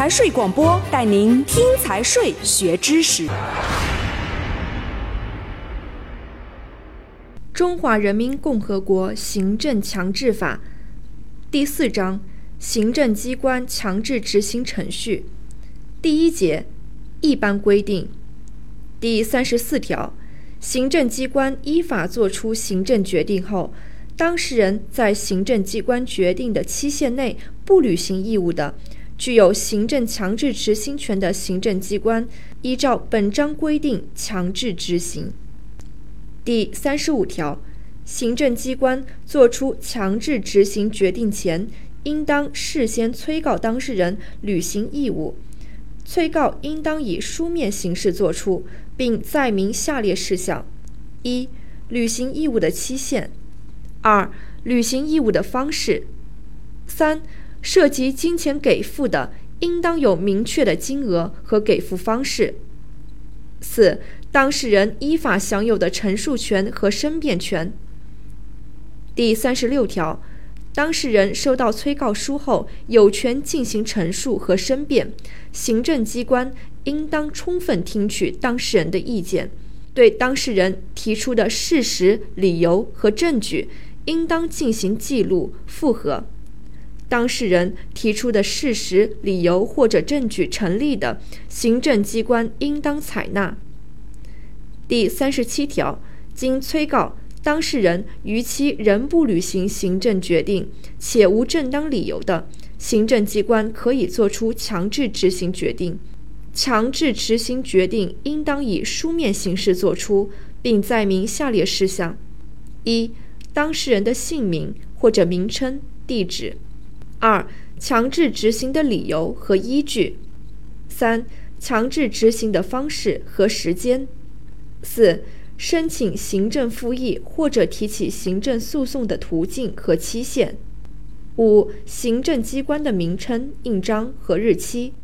财税广播带您听财税学知识。中华人民共和国行政强制法第四章行政机关强制执行程序第一节一般规定第三十四条，行政机关依法作出行政决定后，当事人在行政机关决定的期限内不履行义务的，具有行政强制执行权的行政机关，依照本章规定强制执行。第三十五条，行政机关作出强制执行决定前，应当事先催告当事人履行义务。催告应当以书面形式作出，并载明下列事项：一、履行义务的期限；二、履行义务的方式；三、涉及金钱给付的，应当有明确的金额和给付方式；四。当事人依法享有的陈述权和申辩权。第三十六条，当事人收到催告书后，有权进行陈述和申辩。行政机关应当充分听取当事人的意见，对当事人提出的事实、理由和证据，应当进行记录、复核。当事人提出的事实、理由或者证据成立的，行政机关应当采纳。第三十七条，经催告当事人逾期仍不履行行政决定，且无正当理由的，行政机关可以作出强制执行决定。强制执行决定应当以书面形式作出，并载明下列事项：一、当事人的姓名或者名称、地址；二、强制执行的理由和依据；三、强制执行的方式和时间。四、申请行政复议或者提起行政诉讼的途径和期限。五、行政机关的名称、印章和日期。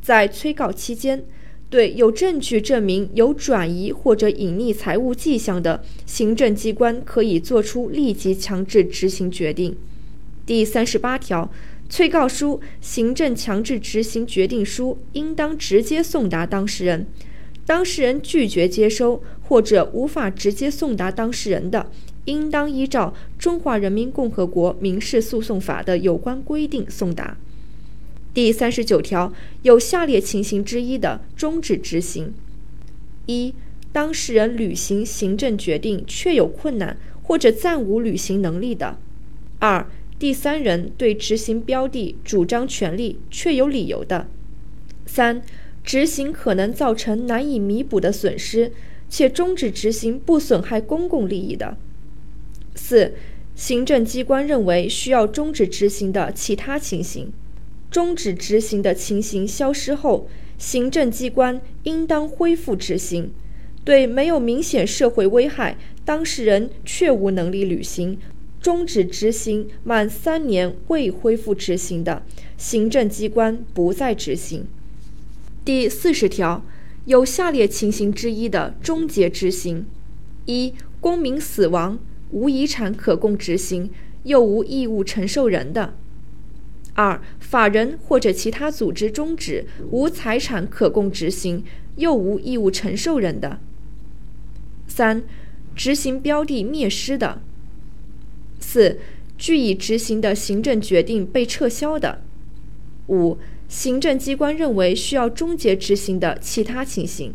在催告期间，对有证据证明有转移或者隐匿财物迹象的，行政机关可以作出立即强制执行决定。第三十八条，催告书、行政强制执行决定书应当直接送达当事人。当事人拒绝接收或者无法直接送达当事人的，应当依照《中华人民共和国民事诉讼法》的有关规定送达。第三十九条，有下列情形之一的，终止执行：一、当事人履行行政决定确有困难或者暂无履行能力的；二、第三人对执行标的主张权利确有理由的；三。执行可能造成难以弥补的损失，且终止执行不损害公共利益的。四、行政机关认为需要终止执行的其他情形，终止执行的情形消失后，行政机关应当恢复执行。对没有明显社会危害、当事人确无能力履行，终止执行满三年未恢复执行的，行政机关不再执行。第四十条，有下列情形之一的终结执行：一、公民死亡无遗产可供执行，又无义务承受人的；二、法人或者其他组织终止，无财产可供执行，又无义务承受人的；三、执行标的灭失的；四、据以执行的行政决定被撤销的；五。行政机关认为需要终结执行的其他情形。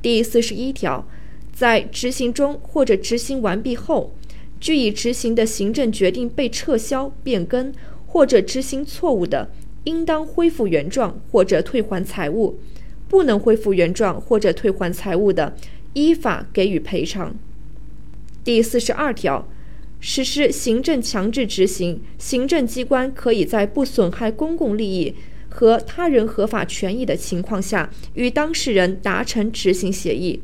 第四十一条，在执行中或者执行完毕后，据以执行的行政决定被撤销、变更或者执行错误的，应当恢复原状或者退还财物；不能恢复原状或者退还财物的，依法给予赔偿。第四十二条。实施行政强制执行，行政机关可以在不损害公共利益和他人合法权益的情况下，与当事人达成执行协议。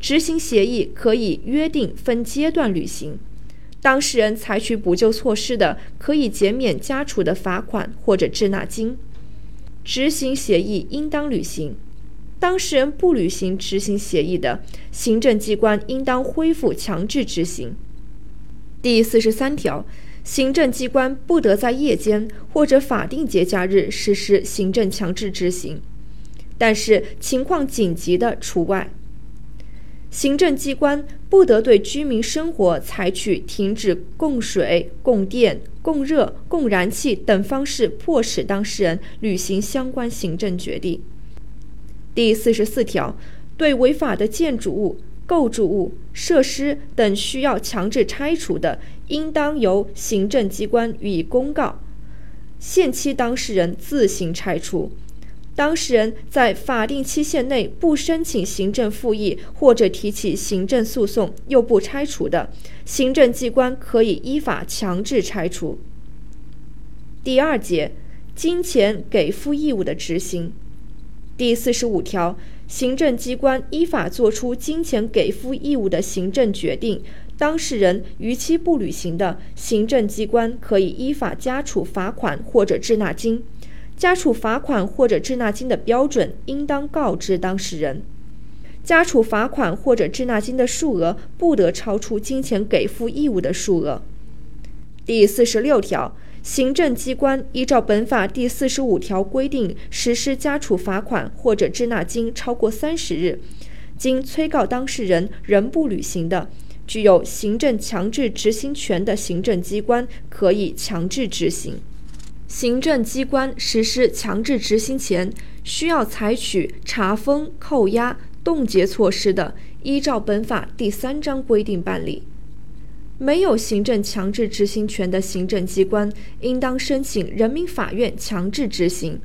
执行协议可以约定分阶段履行。当事人采取补救措施的，可以减免家处的罚款或者滞纳金。执行协议应当履行。当事人不履行执行协议的，行政机关应当恢复强制执行。第四十三条，行政机关不得在夜间或者法定节假日实施行政强制执行，但是情况紧急的除外。行政机关不得对居民生活采取停止供水、供电、供热、供燃气等方式，迫使当事人履行相关行政决定。第四十四条，对违法的建筑物。构筑物、设施等需要强制拆除的，应当由行政机关予以公告，限期当事人自行拆除。当事人在法定期限内不申请行政复议或者提起行政诉讼又不拆除的，行政机关可以依法强制拆除。第二节，金钱给付义务的执行。第四十五条。行政机关依法作出金钱给付义务的行政决定，当事人逾期不履行的，行政机关可以依法加处罚款或者滞纳金。加处罚款或者滞纳金的标准应当告知当事人。加处罚款或者滞纳金的数额不得超出金钱给付义务的数额。第四十六条。行政机关依照本法第四十五条规定实施加处罚款或者滞纳金超过三十日，经催告当事人仍不履行的，具有行政强制执行权的行政机关可以强制执行。行政机关实施强制执行前，需要采取查封、扣押、冻结措施的，依照本法第三章规定办理。没有行政强制执行权的行政机关，应当申请人民法院强制执行。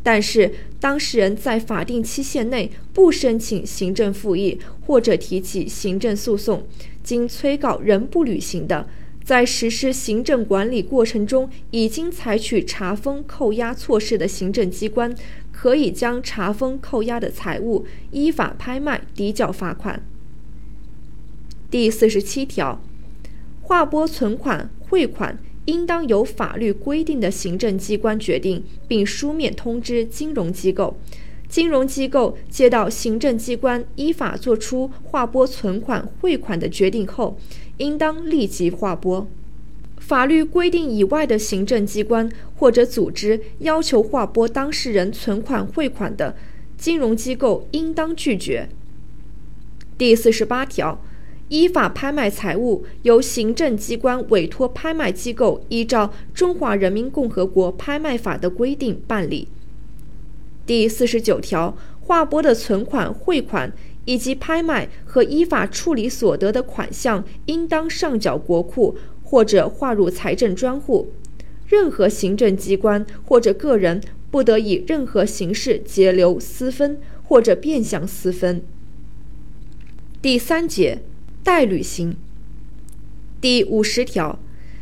但是，当事人在法定期限内不申请行政复议或者提起行政诉讼，经催告仍不履行的，在实施行政管理过程中已经采取查封、扣押措施的行政机关，可以将查封、扣押的财物依法拍卖，抵缴罚款。第四十七条。划拨存款、汇款，应当由法律规定的行政机关决定，并书面通知金融机构。金融机构接到行政机关依法作出划拨存款、汇款的决定后，应当立即划拨。法律规定以外的行政机关或者组织要求划拨当事人存款、汇款的，金融机构应当拒绝。第四十八条。依法拍卖财物，由行政机关委托拍卖机构依照《中华人民共和国拍卖法》的规定办理。第四十九条，划拨的存款、汇款以及拍卖和依法处理所得的款项，应当上缴国库或者划入财政专户。任何行政机关或者个人不得以任何形式截留、私分或者变相私分。第三节。代履行。第五十条，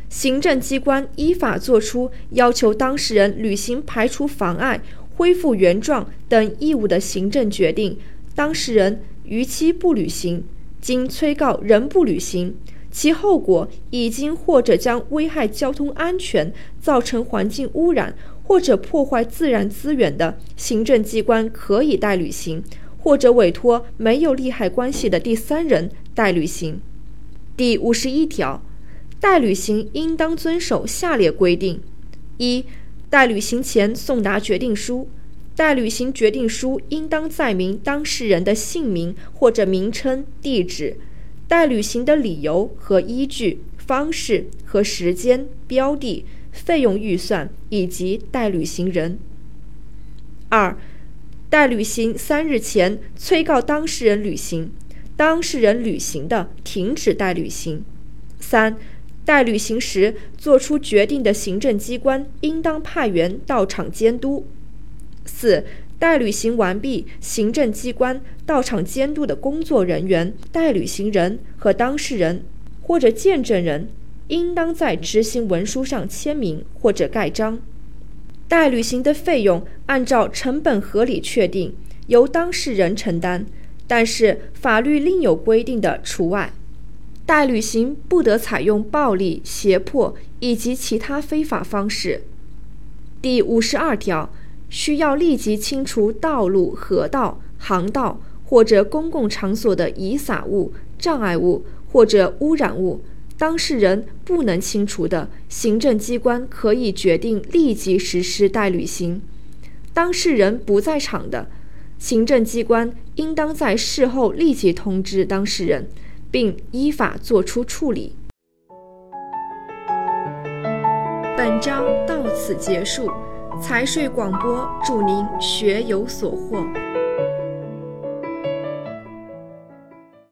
行政机关依法作出要求当事人履行排除妨碍、恢复原状等义务的行政决定，当事人逾期不履行，经催告仍不履行，其后果已经或者将危害交通安全、造成环境污染或者破坏自然资源的，行政机关可以代履行。或者委托没有利害关系的第三人代履行。第五十一条，代履行应当遵守下列规定：一、代履行前送达决定书，代履行决定书应当载明当事人的姓名或者名称、地址、代履行的理由和依据、方式和时间、标的、费用预算以及代履行人。二、代履行三日前催告当事人履行，当事人履行的，停止代履行。三、代履行时作出决定的行政机关应当派员到场监督。四、代履行完毕，行政机关到场监督的工作人员、代履行人和当事人或者见证人，应当在执行文书上签名或者盖章。代履行的费用按照成本合理确定，由当事人承担，但是法律另有规定的除外。代履行不得采用暴力、胁迫以及其他非法方式。第五十二条，需要立即清除道路、河道、航道或者公共场所的遗撒物、障碍物或者污染物，当事人不能清除的，行政机关可以决定立即实施代履行；当事人不在场的，行政机关应当在事后立即通知当事人，并依法作出处理。本章到此结束，财税广播祝您学有所获。